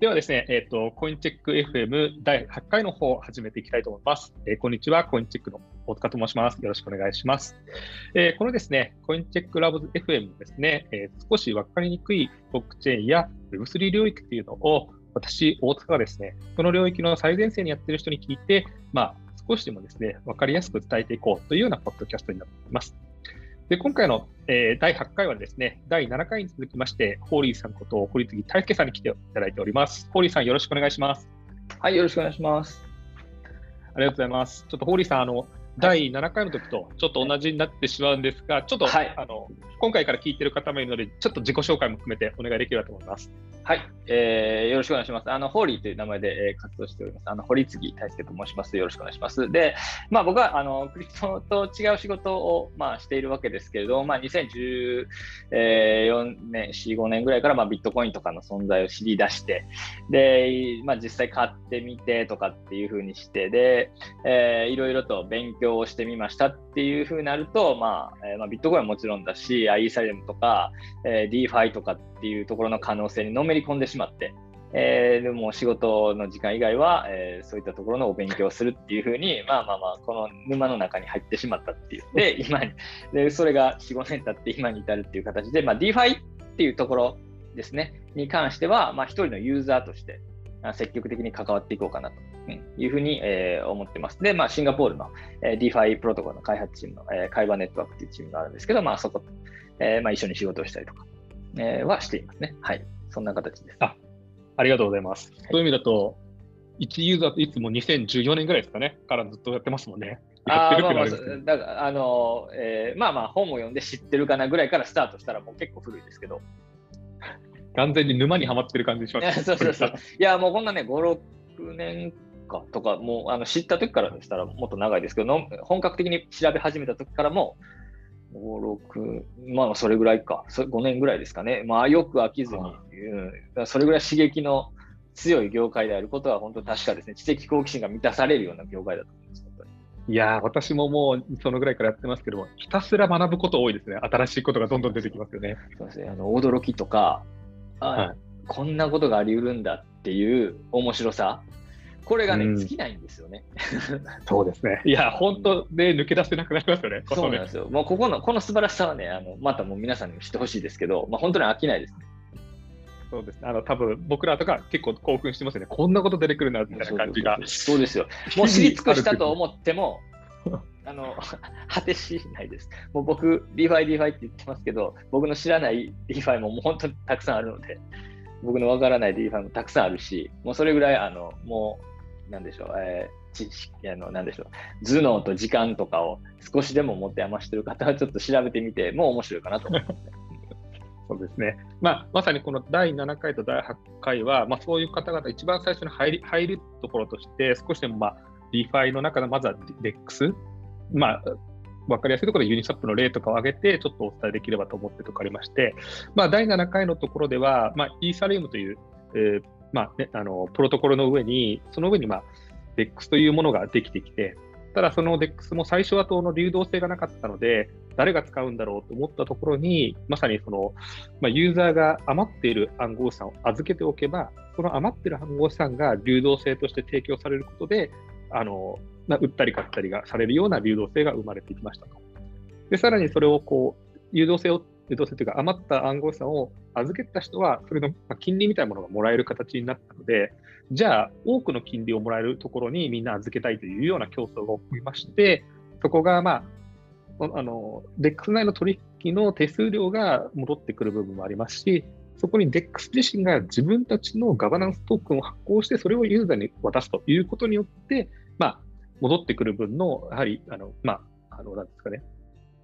ではですね、えっ、ー、と、コインチェック FM 第8回の方を始めていきたいと思います。えー、こんにちは、コインチェックの大塚と申します。よろしくお願いします。えー、このですね、コインチェックラブズ FM ですね、え少し分かりにくいブロックチェーンや Web3 領域というのを、私、大塚がですね、その領域の最前線にやってる人に聞いて、まあ、少しでもですね、分かりやすく伝えていこうというようなポッドキャストになっています。で今回の、えー、第8回はですね、第7回に続きまして、ホーリーさんこと堀次大輔さんに来ていただいております。ホーリーさん、よろしくお願いします。はい、よろしくお願いします。ありがとうございます。ちょっとホーリーさん、あの、第7回の時とちょっと同じになってしまうんですが、ちょっと、はい、あの今回から聞いてる方もいるので、ちょっと自己紹介も含めてお願いできればと思います。はい、えー、よろしくお願いします。あの、ホーリーという名前で、えー、活動しております。あの、堀次大輔と申します。よろしくお願いします。で、まあ、僕は、あの、クリプトと違う仕事を、まあ、しているわけですけれど、まあ、2014年、4、5年ぐらいから、まあ、ビットコインとかの存在を知り出して、で、まあ、実際買ってみてとかっていうふうにして、で、えー、いろいろと勉強をしてみましたっていうふうになると、まあ、えー、まあ、ビットコインはもちろんだし、イーサリアムとか、えー、DeFi とかっていうところの可能性にのめり込んでしまって、えー、でも仕事の時間以外は、えー、そういったところのお勉強をするっていうふうに、まあまあまあ、この沼の中に入ってしまったっていう。で、今に、でそれが4、5年経って今に至るっていう形で、まあ、DeFi っていうところですね、に関しては、まあ、一人のユーザーとして、積極的に関わっていこうかなというふうに、えー、思ってます。で、まあ、シンガポールの、えー、DeFi プロトコルの開発チームの、えー、会話ネットワークというチームがあるんですけど、まあ、そこと、えーまあ、一緒に仕事をしたりとか、えー、はしていますね。はい。そんな形です。あありがとうございます。はい、そういう意味だと、1ユーザーといつも2014年ぐらいですかね、からずっとやってますもんね。あまあまあ、だからあの、えー、まあまあ本を読んで知ってるかなぐらいからスタートしたらもう結構古いですけど。完全に沼にはまってる感じします。そうそうそう。いや、もうこんなね、5、6年かとか、もうあの知った時からでしたらもっと長いですけど、本格的に調べ始めた時からも、5、6、まあそれぐらいか、5年ぐらいですかね。まあよく飽きずに、うん、それぐらい刺激の強い業界であることは本当確かですね。知的好奇心が満たされるような業界だと思います。いや私ももうそのぐらいからやってますけどひたすら学ぶこと多いですね。新しいことがどんどん出てきますよね。そうですね。あの驚きとか、はい、こんなことがあり得るんだっていう面白さ、これがね、尽きないんですよね。そうですね。いや、本当で抜け出せなくなりますよね。そうなんですよ。もうここの、この素晴らしさはね、あのまたもう皆さんにも知ってほしいですけど、まあ、本当に飽きないですね。そうですね。あの、多分僕らとか結構興奮してますよね。こんなこと出てくるな、みたいな感じが。そうですよ。もう知り尽くしたと思っても、あの、果てしないです。もう僕、 DeFi、DeFiって言ってますけど、僕の知らないリファイももう本当にたくさんあるので、僕のわからないリファイもたくさんあるし、もうそれぐらい、あの、もう、なんでしょう、えー、知識、あの、なんでしょう、頭脳と時間とかを少しでも持て余してる方はちょっと調べてみても面白いかなと思います、ね。そうですね。まあ、まさにこの第7回と第8回は、まあ、そういう方々、一番最初に入り入るところとして、少しでも、まあ、リファイの中のまずは DEX、まあ、分かりやすいところでユニスワップの例とかを挙げて、ちょっとお伝えできればと思ってところありまして、まあ、第7回のところでは、まあ、イーサリアムという、えーまあね、あのプロトコルの上に、その上に、まあ、DEX というものができてきて、ただその DEX も最初はその流動性がなかったので、誰が使うんだろうと思ったところに、まさにその、まあ、ユーザーが余っている暗号資産を預けておけば、その余っている暗号資産が流動性として提供されることで、あの売ったり買ったりがされるような流動性が生まれてきましたと。で、さらにそれをこう、流動性を、流動性というか余った暗号資産を預けた人は、それの金利みたいなものがもらえる形になったので、じゃあ、多くの金利をもらえるところにみんな預けたいというような競争が起こりまして、そこが、まあ、あの、DEX 内の取引の手数料が戻ってくる部分もありますし、そこに DEX 自身が自分たちのガバナンストークンを発行して、それをユーザーに渡すということによって、まあ、戻ってくる分の、やはり、あの、まあ、あの、なんですかね、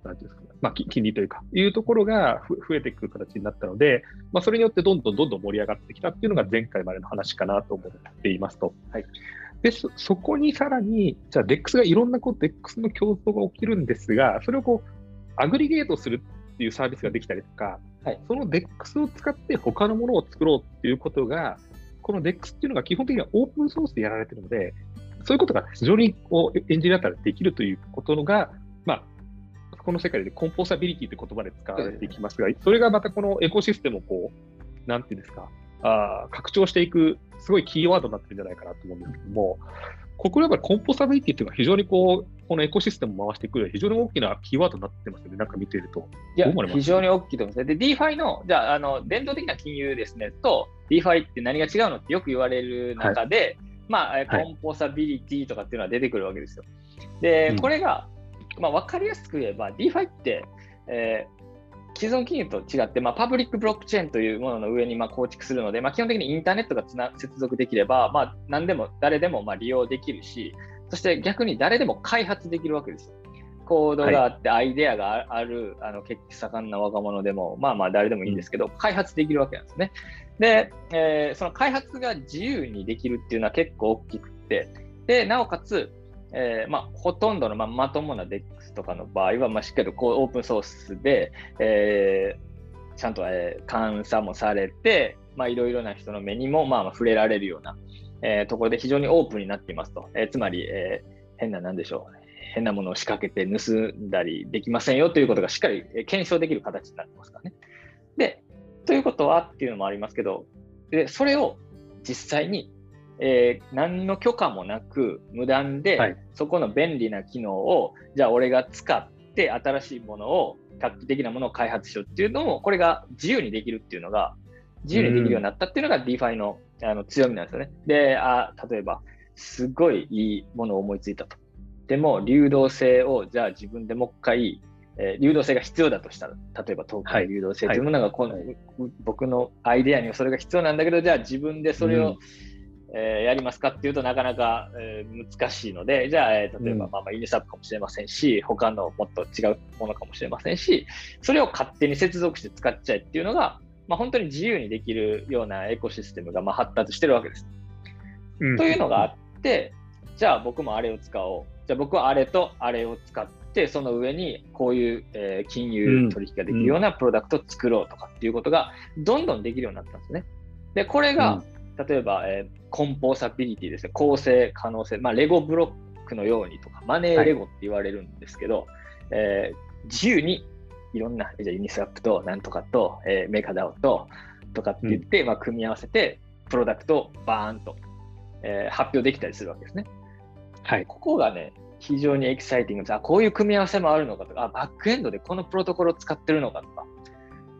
なんていうんですかね、まあ、金利というか、いうところが増えていく形になったので、まあ、それによってどんどんどんどん盛り上がってきたっていうのが前回までの話かなと思っていますと。はい。で、そそこにさらに、じゃあ DEX がいろんなこう DEX の競争が起きるんですが、それをこう、アグリゲートするっていうサービスができたりとか、はい、その DEX を使って他のものを作ろうっていうことが、この DEX っていうのが基本的にはオープンソースでやられてるので、そういうことが非常にこうエンジニアだったらできるということが、まあ、この世界でコンポーサビリティという言葉で使われていきますが、それがまたこのエコシステムをこう、なんていうんですか、あ拡張していく、すごいキーワードになってるんじゃないかなと思うんですけども、ここでやっぱりコンポサビリティっていうのは非常にこう、このエコシステムを回していく非常に大きなキーワードになってますよね、なんか見ていると。いや、非常に大きいと思います。で、DeFi の、じゃあ、あの、伝統的な金融ですね、と DeFi って何が違うのってよく言われる中で、はい、まあ、コンポサビリティとかっていうのは出てくるわけですよ。で、これが、まあ、分かりやすく言えば、DeFi って、えー、既存金融と違って、まあ、パブリックブロックチェーンというものの上にまあ構築するので、まあ、基本的にインターネットがつな接続できれば、まあ、何でも誰でもまあ利用できるし、そして逆に誰でも開発できるわけですよ。コードがあって、アイデアがある、はい、あの結構盛んな若者でも、まあまあ誰でもいいんですけど、開発できるわけなんですね。で、えー、その開発が自由にできるっていうのは結構大きくて、で、なおかつ、えー、まあ、ほとんどの、まあ、まともな DEX とかの場合は、まあ、しっかりこうオープンソースで、えー、ちゃんと、えー、監査もされて、まあ、いろいろな人の目にも、まあ、触れられるような、えー、ところで非常にオープンになっていますと。えー、つまり、えー、変な、なんでしょう。変なものを仕掛けて盗んだりできませんよということがしっかり検証できる形になってますからね。で、ということはっていうのもありますけど、でそれを実際にえー、何の許可もなく無断で、はい、そこの便利な機能をじゃあ俺が使って新しいものを画期的なものを開発しようっていうのもこれが自由にできるっていうのが自由にできるようになったっていうのが DeFi のあの強みなんですよね。であ例えばすごいいいものを思いついたと。でも流動性をじゃあ自分でもう一回えー、流動性が必要だとしたら、例えばトークン流動性。とい。うものがこの、はい、僕のアイデアにはそれが必要なんだけど、じゃあ自分でそれを、えー、やりますかっていうとなかなか、えー、難しいので、じゃあ、えー、例えば、まあまあイニサップかもしれませんし、他のもっと違うものかもしれませんし、それを勝手に接続して使っちゃえっていうのが、まあ、本当に自由にできるようなエコシステムがまあ発達してるわけです。うん、というのがあって、じゃあ僕もあれを使おう。じゃあ僕はあれとあれを使って、その上にこういう、えー、金融取引ができるようなプロダクトを作ろうとかっていうことがどんどんできるようになったんですね。で、これが、例えば、えー、コンポーサビリティですね、構成可能性、まあ、レゴブロックのようにとか、マネーレゴって言われるんですけど、はい、えー、自由にいろんな、じゃユニスワップとなんとかと、えー、メカダオととかって言って、うん、まあ、組み合わせて、プロダクトをバーンと、えー、発表できたりするわけですね。はい、ここがね、非常にエキサイティングです。あ、こういう組み合わせもあるのかとか、あ、バックエンドでこのプロトコルを使ってるのかとか、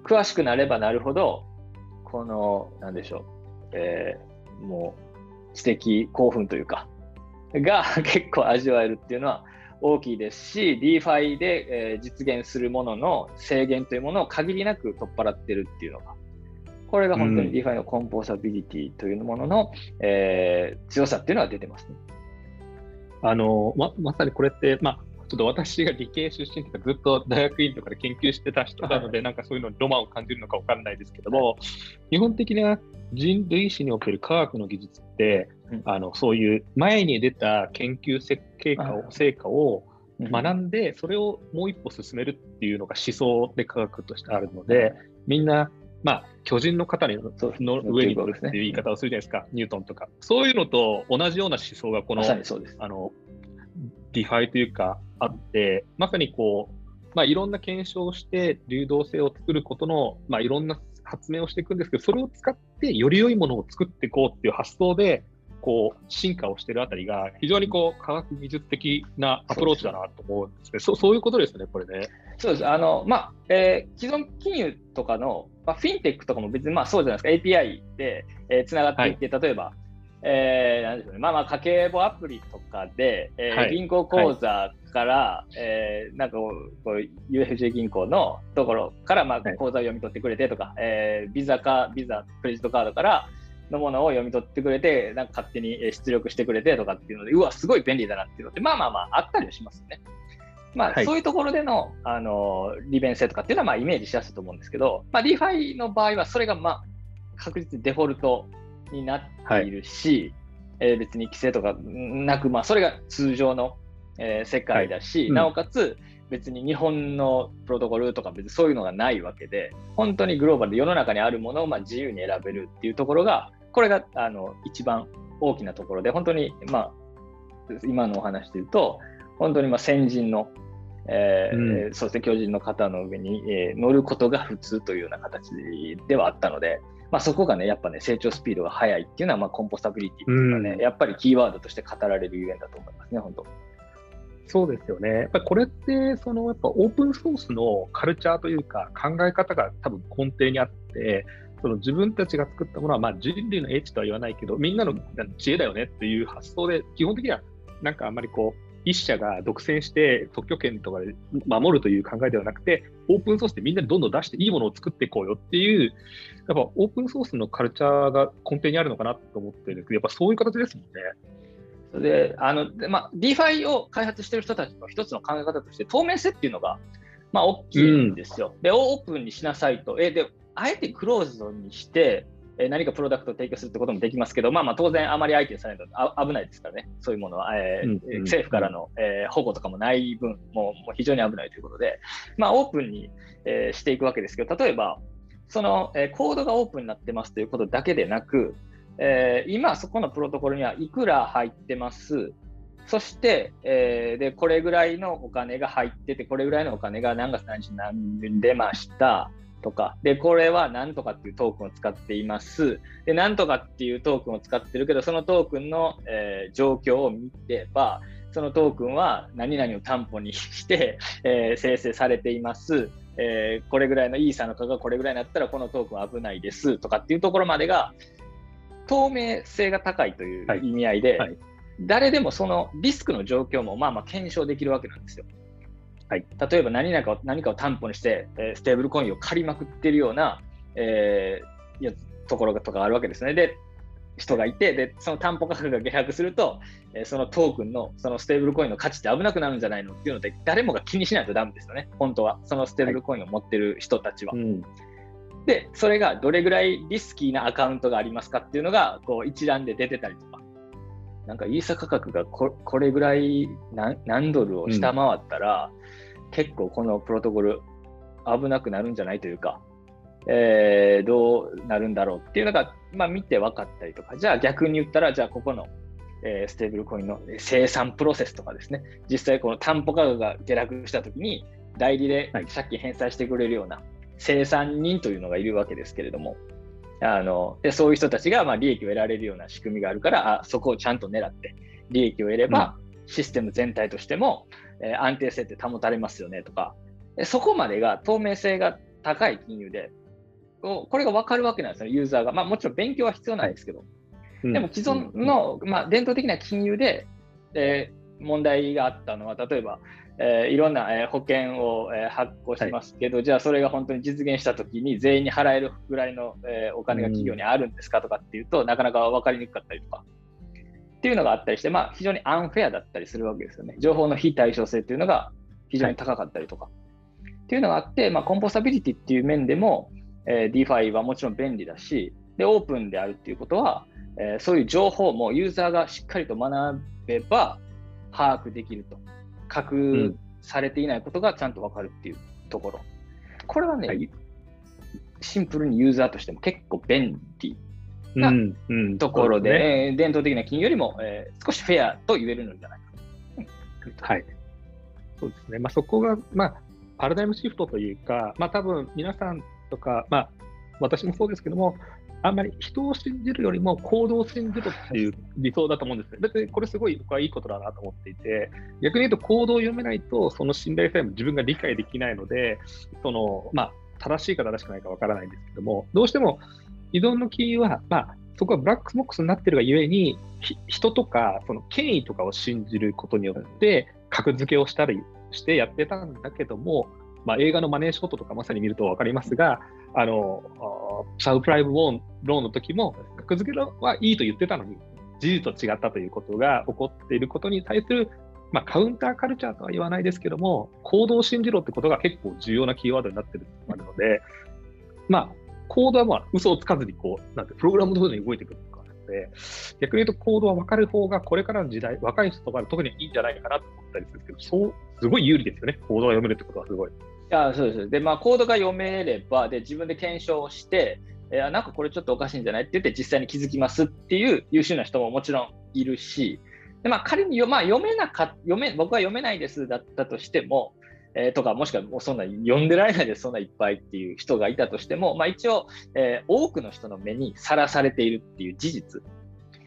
詳しくなればなるほど、この、なんでしょう、えー、もう知的興奮というか、が 結構味わえるっていうのは大きいですし、DeFi で、えー、実現するものの制限というものを限りなく取っ払ってるっていうのが、これが本当に DeFi のコンポーサビリティというものの、うん、えー、強さっていうのは出てますね。あのままさにこれって、まあ、ちょっと私が理系出身とか、ずっと大学院とかで研究してた人なので、はい、なんかそういうのにロマンを感じるのか分からないですけども、はい、基本的な人類史における科学の技術って、うん、あのそういう前に出た研究設計家を成果を学んで、それをもう一歩進めるっていうのが思想で科学としてあるので、みんな、まあ、巨人の肩にの上に乗るっていう言い方をするじゃないですか、ニュートンとか。そういうのと同じような思想がこの、あの DeFi というかあって、まさにこう、まあ、いろんな検証をして流動性を作ることの、まあ、いろんな発明をしていくんですけど、それを使ってより良いものを作っていこうっていう発想で、こう進化をしているあたりが、非常にこう科学技術的なアプローチだなと思うんですね。そうそういうことですね、これね。そうです。あの、まあ、えー、既存金融とかの、まあ、フィンテックとかも別にまあそうじゃないですか、API で、えー、つながっていって、はい、例えば、えー、なんでしょうね、まあまあ家計簿アプリとかで、えー、はい、銀行口座から、はい、えー、なんかこう UFJ 銀行のところからまあ口座を読み取ってくれてとか、はい、えー、ビザかビザクレジットカードからのものを読み取ってくれて、なんか勝手に出力してくれてとかっていうので、うわ、すごい便利だなっていうのって、まあまあまああったりはしますよね。まあ、はい、そういうところでのあの利便性とかっていうのはまあイメージしやすいと思うんですけど、まあ、DeFi の場合はそれがまあ確実にデフォルトになっているし、はい、えー、別に規制とかなく、まあ、それが通常の、えー、世界だし、はい。うん、なおかつ別に日本のプロトコルとか別にそういうのがないわけで本当にグローバルで世の中にあるものをまあ自由に選べるっていうところがこれがあの一番大きなところで本当に、まあ、今のお話で言うと本当にまあ先人のえー、うん、そして巨人の方の上に、えー、乗ることが普通というような形ではあったので、まあ、そこがね、やっぱね、成長スピードが速いっていうのは、まあ、コンポスタビリティっていうのはね、うん、やっぱりキーワードとして語られるゆえんだと思いますね、本当。そうですよね。やっぱりこれって、そのやっぱオープンソースのカルチャーというか、考え方が多分根底にあって、その自分たちが作ったものは、まあ、人類の英知とは言わないけど、みんなの知恵だよねっていう発想で、基本的にはなんかあんまりこう、一社が独占して特許権とかで守るという考えではなくて、オープンソースでみんなにどんどん出していいものを作っていこうよっていう、やっぱオープンソースのカルチャーが根底にあるのかなと思ってるんですけど、やっぱそういう形ですもんね。で、あの、まあ、DeFi を開発している人たちの一つの考え方として、透明性っていうのが、まあ、大きいんですよ。うん、で、オープンにしなさいと。え、で、あえてクローズドにして、え何かプロダクトを提供するってこともできますけど、まあ、まあ当然、あまり相手にされないと危ないですからね、そういうものは、えー、うんうん、政府からの、えー、保護とかもない分、もうもう非常に危ないということで、まあ、オープンに、えー、していくわけですけど、例えば、その、えー、コードがオープンになってますということだけでなく、えー、今、そこのプロトコルにはいくら入ってます、そして、えー、で、これぐらいのお金が入ってて、これぐらいのお金が何月何日に何出ました。とか、で、これは何とかっていうトークンを使っています。で、何とかっていうトークンを使ってるけど、そのトークンの、えー、状況を見れば、そのトークンは何々を担保にして、えー、生成されています。えー、これぐらいのイーサの価格がこれぐらいになったらこのトークンは危ないですとかっていうところまでが透明性が高いという意味合いで、はいはい、誰でもそのリスクの状況もまあまあ検証できるわけなんですよ。はい、例えば何かを何かを担保にして、えー、ステーブルコインを借りまくってるような、えー、やところとかあるわけですね。で、人がいて、でその担保価格が下落すると、えー、そのトークンのそのステーブルコインの価値って危なくなるんじゃないのっていうので、誰もが気にしないとダメですよね、本当は。そのステーブルコインを持ってる人たちは。はいうんで、それがどれぐらいリスキーなアカウントがありますかっていうのが、こう一覧で出てたりとか、なんかイーサ価格がここれぐらい何何ドルを下回ったら、うん、結構このプロトコル危なくなるんじゃないというか、えー、どうなるんだろうっていうのが、まあ、見て分かったりとか、じゃあ逆に言ったら、じゃあここの、えー、ステーブルコインの生産プロセスとかですね、実際この担保価格が下落したときに、代理で借金返済してくれるような生産人というのがいるわけですけれども、あのでそういう人たちがまあ利益を得られるような仕組みがあるからあそこをちゃんと狙って利益を得れば、システム全体としても、えー、安定性って保たれますよねとかそこまでが透明性が高い金融でこれが分かるわけなんですよユーザーが、まあ、もちろん勉強は必要なんですけど、でも既存の、まあ、伝統的な金融で、えー、問題があったのは例えばえー、いろんな、えー、保険を、えー、発行しますけど、はい、じゃあそれが本当に実現したときに全員に払えるぐらいの、えー、お金が企業にあるんですかとかっていうと、なかなか分かりにくかったりとか。っていうのがあったりして、まあ、非常にアンフェアだったりするわけですよね。情報の非対称性っていうのが非常に高かったりとか。はい、っていうのがあって、まあ、コンポスタビリティっていう面でも、えー、DeFi はもちろん便利だし、で、オープンであるっていうことは、えー、そういう情報もユーザーがしっかりと学べば把握できると。各されていないことがちゃんと分かるっていうところ。これはね、はい、シンプルにユーザーとしても結構便利なところで、うんうんね、えー、伝統的な金よりも、えー、少しフェアと言えるのじゃないか。はい。そうですね。まあ、そこが、まあ、パラダイムシフトというか、まあ、多分皆さんとか、まあ、私もそうですけども、あんまり人を信じるよりも行動を信じるっていう理想だと思うんですね。別にこれすごい僕はいいことだなと思っていて、逆に言うと行動を読めないと、その信頼さえも自分が理解できないので、その、まあ、正しいか正しくないかわからないんですけども、どうしても依存の金融は、まあ、そこはブラックボックスになってるがゆえに、人とか、その権威とかを信じることによって、格付けをしたりしてやってたんだけども、まあ、映画のマネーショットとかまさに見ると分かりますが、あのサブプライムローンの時も、格付けはいいと言ってたのに、事実と違ったということが起こっていることに対する、まあ、カウンターカルチャーとは言わないですけども、行動を信じろってことが結構重要なキーワードになっているので、まあ、コードはまあ嘘をつかずにこう、なんて、プログラム通りに動いていくとかなので、逆に言うとコードは分かる方がこれからの時代、若い人とか特にいいんじゃないかなと思ったりするんですけど、そう、すごい有利ですよね、コードが読めるってことはすごい。やそうです。で、まあ、コードが読めれば、で、自分で検証して、えー、なんかこれちょっとおかしいんじゃない？って言って実際に気づきますっていう優秀な人ももちろんいるし、でまあ、仮に、まあ、読めなか読め僕は読めないですだったとしても、えー、とか、もしくはもうそんな読んでられないでそんないっぱいっていう人がいたとしても、まあ、一応、えー、多くの人の目にさらされているっていう事実、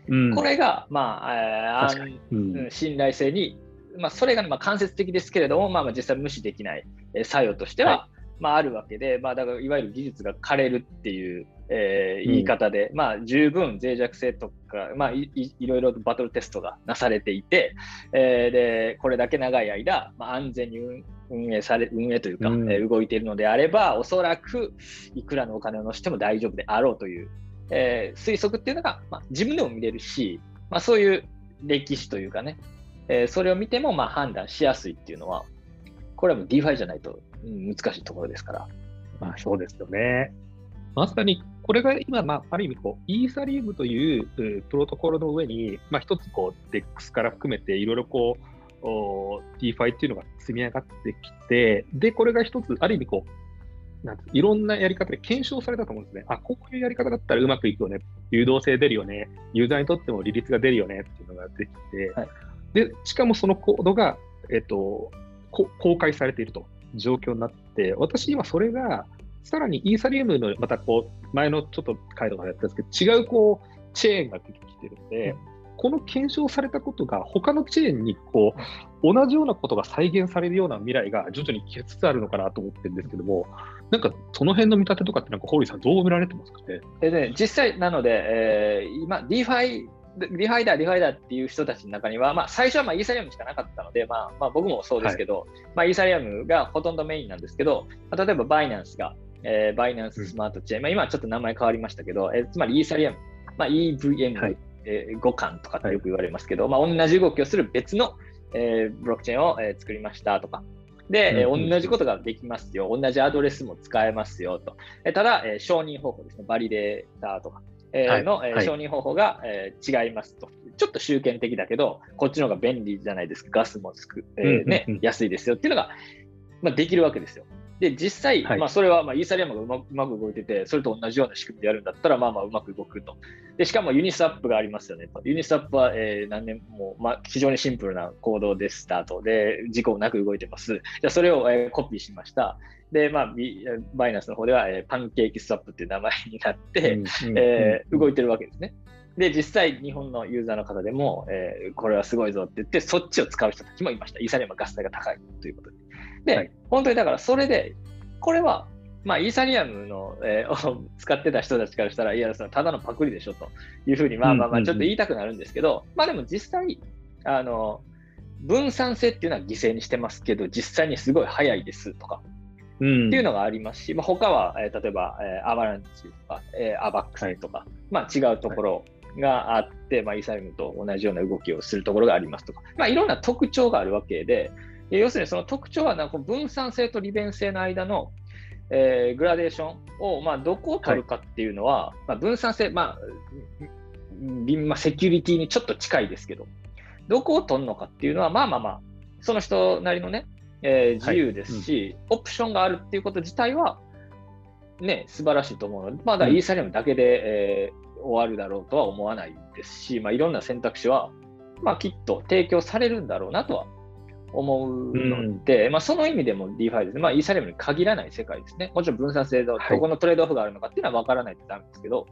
うん、これが、まあえー、うん、信頼性に、まあ、それが、まあ、間接的ですけれども、まあ、まあ実際無視できない、えー、作用としては、はい。まあ、あるわけで、まあ、だからいわゆる技術が枯れるっていう、えー、言い方で、うん、まあ、十分脆弱性とか、まあい、いろいろとバトルテストがなされていて、えー、でこれだけ長い間、まあ、安全に運営され運営というか、うん、えー、動いているのであれば、おそらくいくらのお金を乗せても大丈夫であろうという、えー、推測っていうのが、まあ、自分でも見れるし、まあ、そういう歴史というかね、えー、それを見てもまあ判断しやすいっていうのは、これはもう DeFi じゃないと難しいところですから。まあそうですよね。まさにこれが今、まあ、ある意味こう、イーサリウムというプロトコルの上に、まあ、一つこう、DEX から含めていろいろこう、DeFi っていうのが積み上がってきて、で、これが一つ、ある意味こう、なんいろんなやり方で検証されたと思うんですね。あ、こういうやり方だったらうまくいくよね。流動性出るよね。ユーザーにとっても利率が出るよねっていうのができて、はい、で、しかもそのコードが、えっと、公開されていると。状況になって、私今それが、さらにイーサリアムのまたこう、前のちょっと回とかやったんですけど、違うこう、チェーンが出てきてるんで、この検証されたことが他のチェーンにこう同じようなことが再現されるような未来が徐々に来つつあるのかなと思ってるんですけども、なんかその辺の見立てとかって、なんか、 horyさん、どう見られてますかね？でね実際なので、えー、今、DeFi リファイダー、リファイダーっていう人たちの中には、まあ、最初はまあイーサリアムしかなかったので、まあまあ、僕もそうですけど、はい、まあ、イーサリアムがほとんどメインなんですけど、まあ、例えばバイナンスが、えー、バイナンススマートチェーン、うん、まあ、今はちょっと名前変わりましたけど、えー、つまりイーサリアム、まあ、EVM、はい。えー、互換とかってよく言われますけど、まあ、同じ動きをする別の、えー、ブロックチェーンを、えー、作りましたとか、で、うんうん、同じことができますよ。同じアドレスも使えますよと。えただ、えー、承認方法ですね。バリデーターとか、えー、の、はい、承認方法が、えー、違いますと。ちょっと集権的だけど、こっちの方が便利じゃないですか。ガスもつく、えー、ね、安いですよっていうのが、まあ、できるわけですよ。で、実際、はい、まあ、それはまあイーサリアムがうまうまく動いてて、それと同じような仕組みでやるんだったら、まあまあうまく動くと。で、しかもユニスワップがありますよね。ユニスワップは、えー、何年も、まあ、非常にシンプルなコードでスタートで、事故なく動いてます。じゃあ、それを、えー、コピーしました。で、まあ、バイナンスの方では、えー、パンケーキスワップっていう名前になって、え動いてるわけですね。で、実際、日本のユーザーの方でも、えー、これはすごいぞって言って、そっちを使う人たちもいました。イーサリアムはガス代が高いということで。で、はい、本当にだから、それでこれは、まあ、イーサリアムの、えー、を使ってた人たちからしたら、いや、そのただのパクリでしょというふうに、まあまあまあ、ちょっと言いたくなるんですけど、まあでも実際、あの、分散性っていうのは犠牲にしてますけど、実際にすごい早いですとか、っていうのがありますし、まあ、他は、えー、例えば、えー、アバランチとか、えー、アバックスとか、はい、まあ、違うところがあって、はい、まあ、イーサリアムと同じような動きをするところがありますとか、まあ、いろんな特徴があるわけで、要するにその特徴はなんか分散性と利便性の間のえー、グラデーションを、まあ、どこを取るかっていうのは、はい、まあ、分散性、まあ、まあ、セキュリティにちょっと近いですけど、どこを取るのかっていうのは、まあまあまあ、その人なりのね、えー、自由ですし、はいうん、オプションがあるっていうこと自体は、ね、素晴らしいと思うので、まだイーサリアムだけで、えー、終わるだろうとは思わないですし、まあ、いろんな選択肢は、まあ、きっと提供されるんだろうなとは思うので、うん、まあ、その意味でも DeFi ですね、まあ、イーサリアムに限らない世界ですね。もちろん分散性のどこのトレードオフがあるのかっていうのは分からないとダメですけど、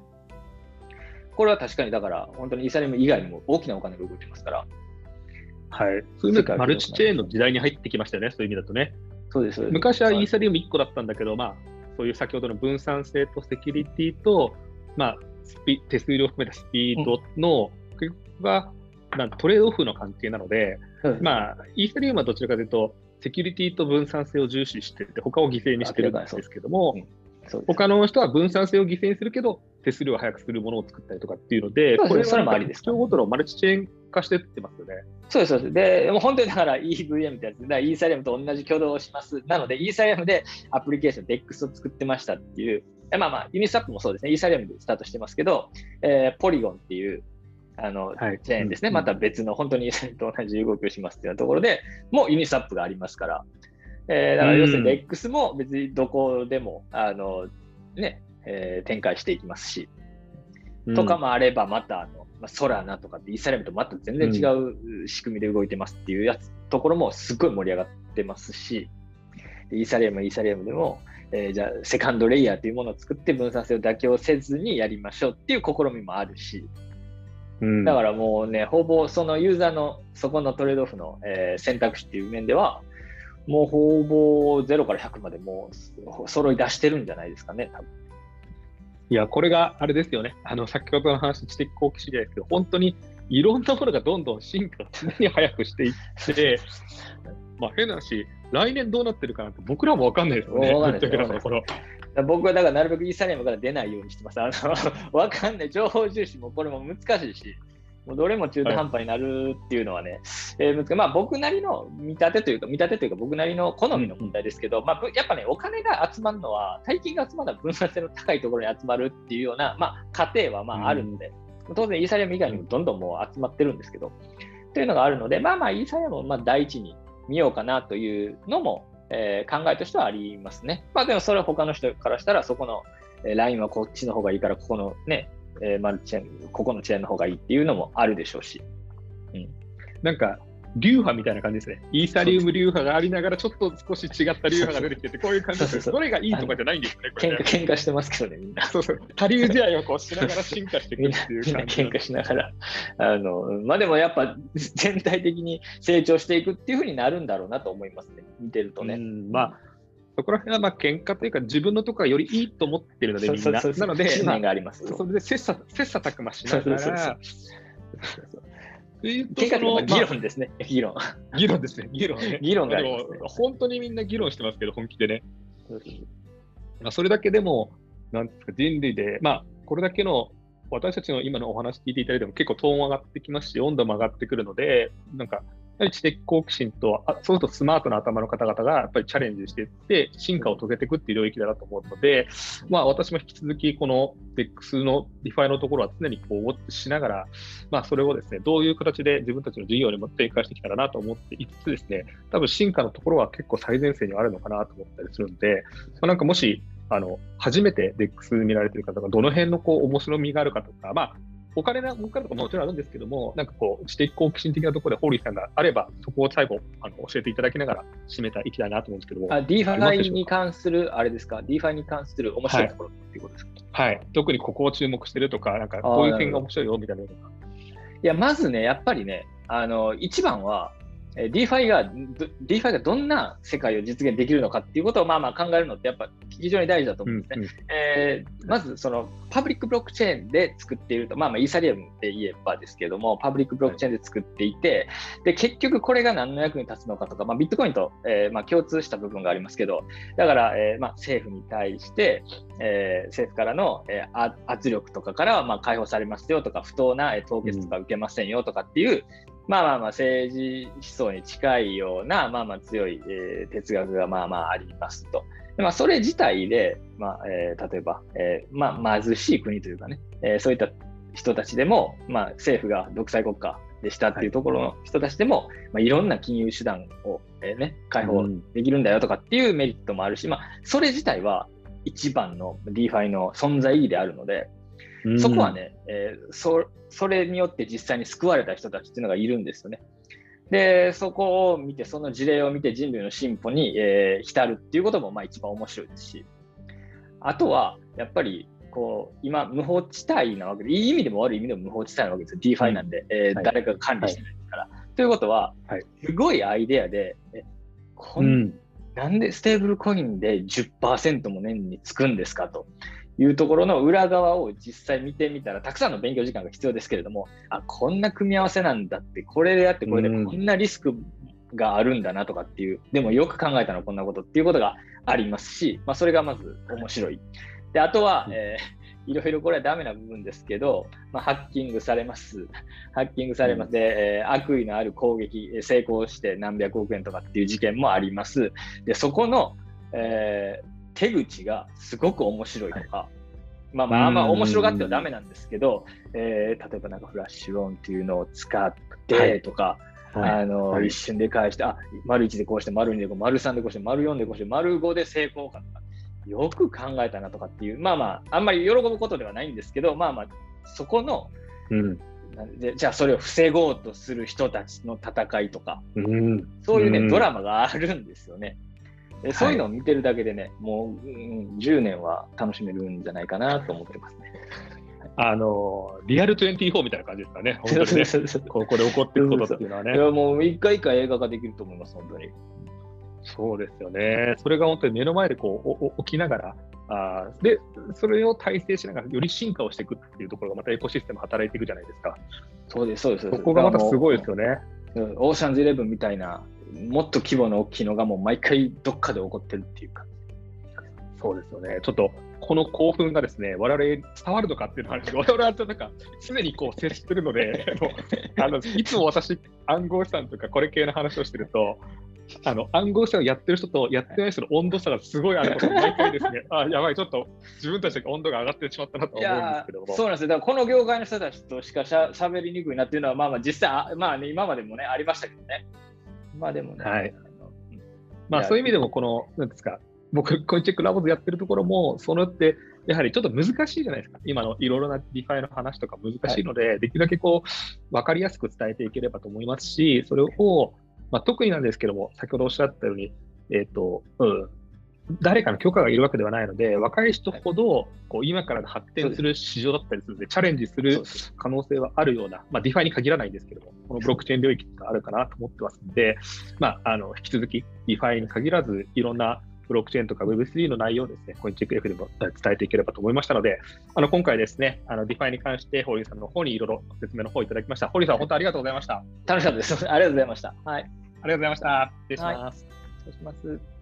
これは確かにだから、本当にイーサリアム以外にも大きなお金が動いてますから。はい。そういう意味でマルチチェーンの時代に入ってきましたよね、そういう意味だとね。そうです。昔はイーサリアム1個だったんだけど、まあ、そういう先ほどの分散性とセキュリティと、まあ、スピ手数料を含めたスピードの、うん、がなんトレードオフの関係なので、まあ、イーサリアムはどちらかというと、セキュリティと分散性を重視してて、他を犠牲にしてるんですけども、他の人は分散性を犠牲にするけど、手数料を早くするものを作ったりとかっていうので、これそれもありです。特徴ごとのマルチチェーン化してってますよね。そうです、そうです。で、もう本当にだから EVM ってやつで、イーサリアムと同じ挙動をします。なので、イーサリアムでアプリケーション、DEX を作ってましたっていう、まあまあ、ユニスワップもそうですね、イーサリアムでスタートしてますけど、えー、ポリゴンっていう、あの、はい、チェーンですね、うん、また別の本当にと同じ動きをしますっていうところでもうユニスワップがありますから、えー、だから要するに X も別にどこでも、あのねえー、展開していきますし、うん、とかもあればまたあの、まあ、ソラナとかってイーサレムとまた全然違う仕組みで動いてますっていうやつ、ところもすごい盛り上がってますし、でイーサリアムはイーサリアムでも、えー、じゃあセカンドレイヤーというものを作って分散性を妥協せずにやりましょうっていう試みもあるし、うん、だからもうね、ほぼそのユーザーのそこのトレードオフの、えー、選択肢っていう面では、もうほぼ0から100までもう揃い出してるんじゃないですかね、多分いや、これがあれですよね、あの先ほどの話、知的好奇心じゃないですけど、本当にいろんなものがどんどん進化を常に早くしていって、まあ変な話、来年どうなってるかなって僕らも分かんないですよね、僕はだからなるべくイーサリアムから出ないようにしてます。あの分かんない、情報重視もこれも難しいし、もうどれも中途半端になるっていうのはね、はい、えー、まあ、僕なりの見立てというか、見立てというか、僕なりの好みの問題ですけど、うん、まあ、やっぱね、お金が集まるのは、大金が集まるのは分散性の高いところに集まるっていうような、まあ、過程はまああるので、うん、当然、イーサリアム以外にもどんどんもう集まってるんですけど、というのがあるので、まあまあ、イーサリアムをまあ第一に見ようかなというのも、えー、考えとしてはありますね。まあ、でもそれは他の人からしたら、そこの、えー、ラインはこっちの方がいいから、ここのね、えー、マルチチェーン、ここのチェーンの方がいいっていうのもあるでしょうし。うん、なんか、流派みたいな感じですね。イーサリウム流派がありながら、ちょっと少し違った流派が出てきてて、こういう感じです。それがいいとかじゃないんですね、これ、ね。喧嘩してますけどね、みんな。そうそう。下流試合をこうしながら進化していくっていう感じ。みんな喧嘩しながら。あの、まあでもやっぱ全体的に成長していくっていうふうになるんだろうなと思いますね。見てるとね。まあそこら辺はまあ喧嘩というか、自分のところがよりいいと思ってるので、みんな。なので、まあ、ありますそれで切磋切磋琢磨しながら、喧嘩と議論ですね、議論。議論ですね、議論ね。議論が、ね、本当にみんな議論してますけど、本気でね。まあ、それだけでも、なんですか、人類で、まあ、これだけの私たちの今のお話聞いていただいても結構トーン上がってきますし、温度も上がってくるので、なんかぱり知的好奇心と、あそうするとスマートな頭の方々がやっぱりチャレンジしていって、進化を遂げていくっていう領域だなと思うので、まあ私も引き続きこの DEX の DeFi のところは常にこうウォッチしながら、まあそれをですね、どういう形で自分たちの事業にも展開してきたらなと思っていつつですね、多分進化のところは結構最前線にあるのかなと思ったりするんで、まあ、なんかもし、あの、初めて DEX 見られてる方がどの辺のこう面白みがあるかとか、まあお金の儲かるとかももちろんあるんですけども、なんかこう、知的好奇心的なところでホーリーさんがあれば、そこを最後あの教えていただきながら締めたいきたいなと思うんですけども。あ、DeFi に関する、あれですか、DeFi に関する面白いところっていうことですか、はい、はい、特にここを注目してるとか、なんかこういう点が面白いよみたいな。いや、まずね、やっぱりね、あの、一番は、DeFi が、DeFi がどんな世界を実現できるのかっていうことをまあまあ考えるのってやっぱ非常に大事だと思うんですね。うんうん、えー、まずそのパブリックブロックチェーンで作っていると、まあまあイーサリアムで言えばですけども、パブリックブロックチェーンで作っていて、で結局これが何の役に立つのかとか、まあ、ビットコインと、えー、まあ共通した部分がありますけど、だから、えー、まあ政府に対して、えー、政府からの、えー、圧力とかからまあ解放されますよとか、不当な凍結とか受けませんよとかっていう、まあまあまあ政治思想に近いような、まあまあ強い、えー、哲学がまあまあありますと。でまあ、それ自体で、まあえー、例えば、えーまあ、貧しい国というかね、えー、そういった人たちでも、まあ、政府が独裁国家でしたっていうところの人たちでも、はいまあ、いろんな金融手段を、えーね、解放できるんだよとかっていうメリットもあるし、まあ、それ自体は一番の DeFi の存在意義であるので、そこはね、えー、そそれによって実際に救われた人たちっていうのがいるんですよね。で、そこを見て、その事例を見て人類の進歩に、えー、浸るっていうこともまあ一番面白いですし、あとは、やっぱり、こう、今、無法地帯なわけで、いい意味でも悪い意味でも無法地帯なわけですよ。DeFi なんで、うん、えーはい、誰かが管理してないから。はい、ということは、はい、すごいアイデアで、えこん、うん、なんでステーブルコインで10%も年につくんですかというところの裏側を実際見てみたら、たくさんの勉強時間が必要ですけれども、あ、こんな組み合わせなんだって、これでやって、これでこんなリスクがあるんだなとかっていう、でもよく考えたのこんなことっていうことがありますし、まあ、それがまず面白い。で、あとは、えー、いろいろこれはダメな部分ですけど、まあ、ハッキングされます。ハッキングされます。で、えー、悪意のある攻撃、成功して何百億円とかっていう事件もあります。で、そこの、えー手口がすごく面白いとか、はい、まあまあ、ま面白がってはダメなんですけど、えー、例えばなんかフラッシュローンっていうのを使ってとか、はい、あの、はい、一瞬で返して、あ、丸1でこうして、丸2でこう、丸3でこうして、丸4でこうして、丸5で成功かとか、よく考えたなとかっていう、まあまあ、あんまり喜ぶことではないんですけど、まあまあ、そこの、うん、でじゃあそれを防ごうとする人たちの戦いとか、うん、そういうね、うん、ドラマがあるんですよね。えそういうのを見てるだけでね、もう、うん、10年は楽しめるんじゃないかなと思ってますね。あのリアル24みたいな感じですかね、本当にねここで起こっていることっていうのはね。いやもう一回一回映画化できると思います、本当に。そうですよね。それが本当に目の前でこう起きながら、あで、それを体制しながらより進化をしていくっていうところがまたエコシステム働いていくじゃないですか。そうです、そうです。ここがまたすごいですよね。オーシャンズイレブンみたいな、もっと規模の大きいのがもう毎回どっかで起こってるっていうか。そうですよね。ちょっとこの興奮がですね、我々伝わるのかっていうのはあるんですけど、我々はなんか常にこう接してるので、あのいつも私、暗号資産とかこれ系の話をしてると、あの暗号資産をやってる人とやってない人の温度差がすごいあること毎回ですね、あやばい、ちょっと自分たちが温度が上がってしまったなと思うんですけども。そうなんですよ、だからこの業界の人たちとしかしゃしゃべりにくいなっていうのは、まあまあ実際、まあね、今までもね、ありましたけどね。まあでもね。はい、まあそういう意味でも、この、なんですか、僕、コインチェックラボズやってるところも、そのって、やはりちょっと難しいじゃないですか。今のいろいろな DeFi の話とか難しいので、はい、できるだけこう、分かりやすく伝えていければと思いますし、それを、まあ、特になんですけども、先ほどおっしゃったように、えっ、ー、と、うん、誰かの許可がいるわけではないので、若い人ほどこう今から発展する市場だったりするので、チャレンジする可能性はあるような、まあ、 DeFi に限らないんですけども、このブロックチェーン領域があるかなと思ってますので、まあ、あの引き続き DeFi に限らず、いろんなブロックチェーンとか Web3 の内容をですね、コインチェック F でも伝えていければと思いましたので、あの今回ですね、あの DeFi に関して、 horyさんの方にいろいろ説明の方いただきました。 horyさん、本当ありがとうございました。楽しかったです。ありがとうございました。はい。ありがとうございました。失礼します。はい、失礼します。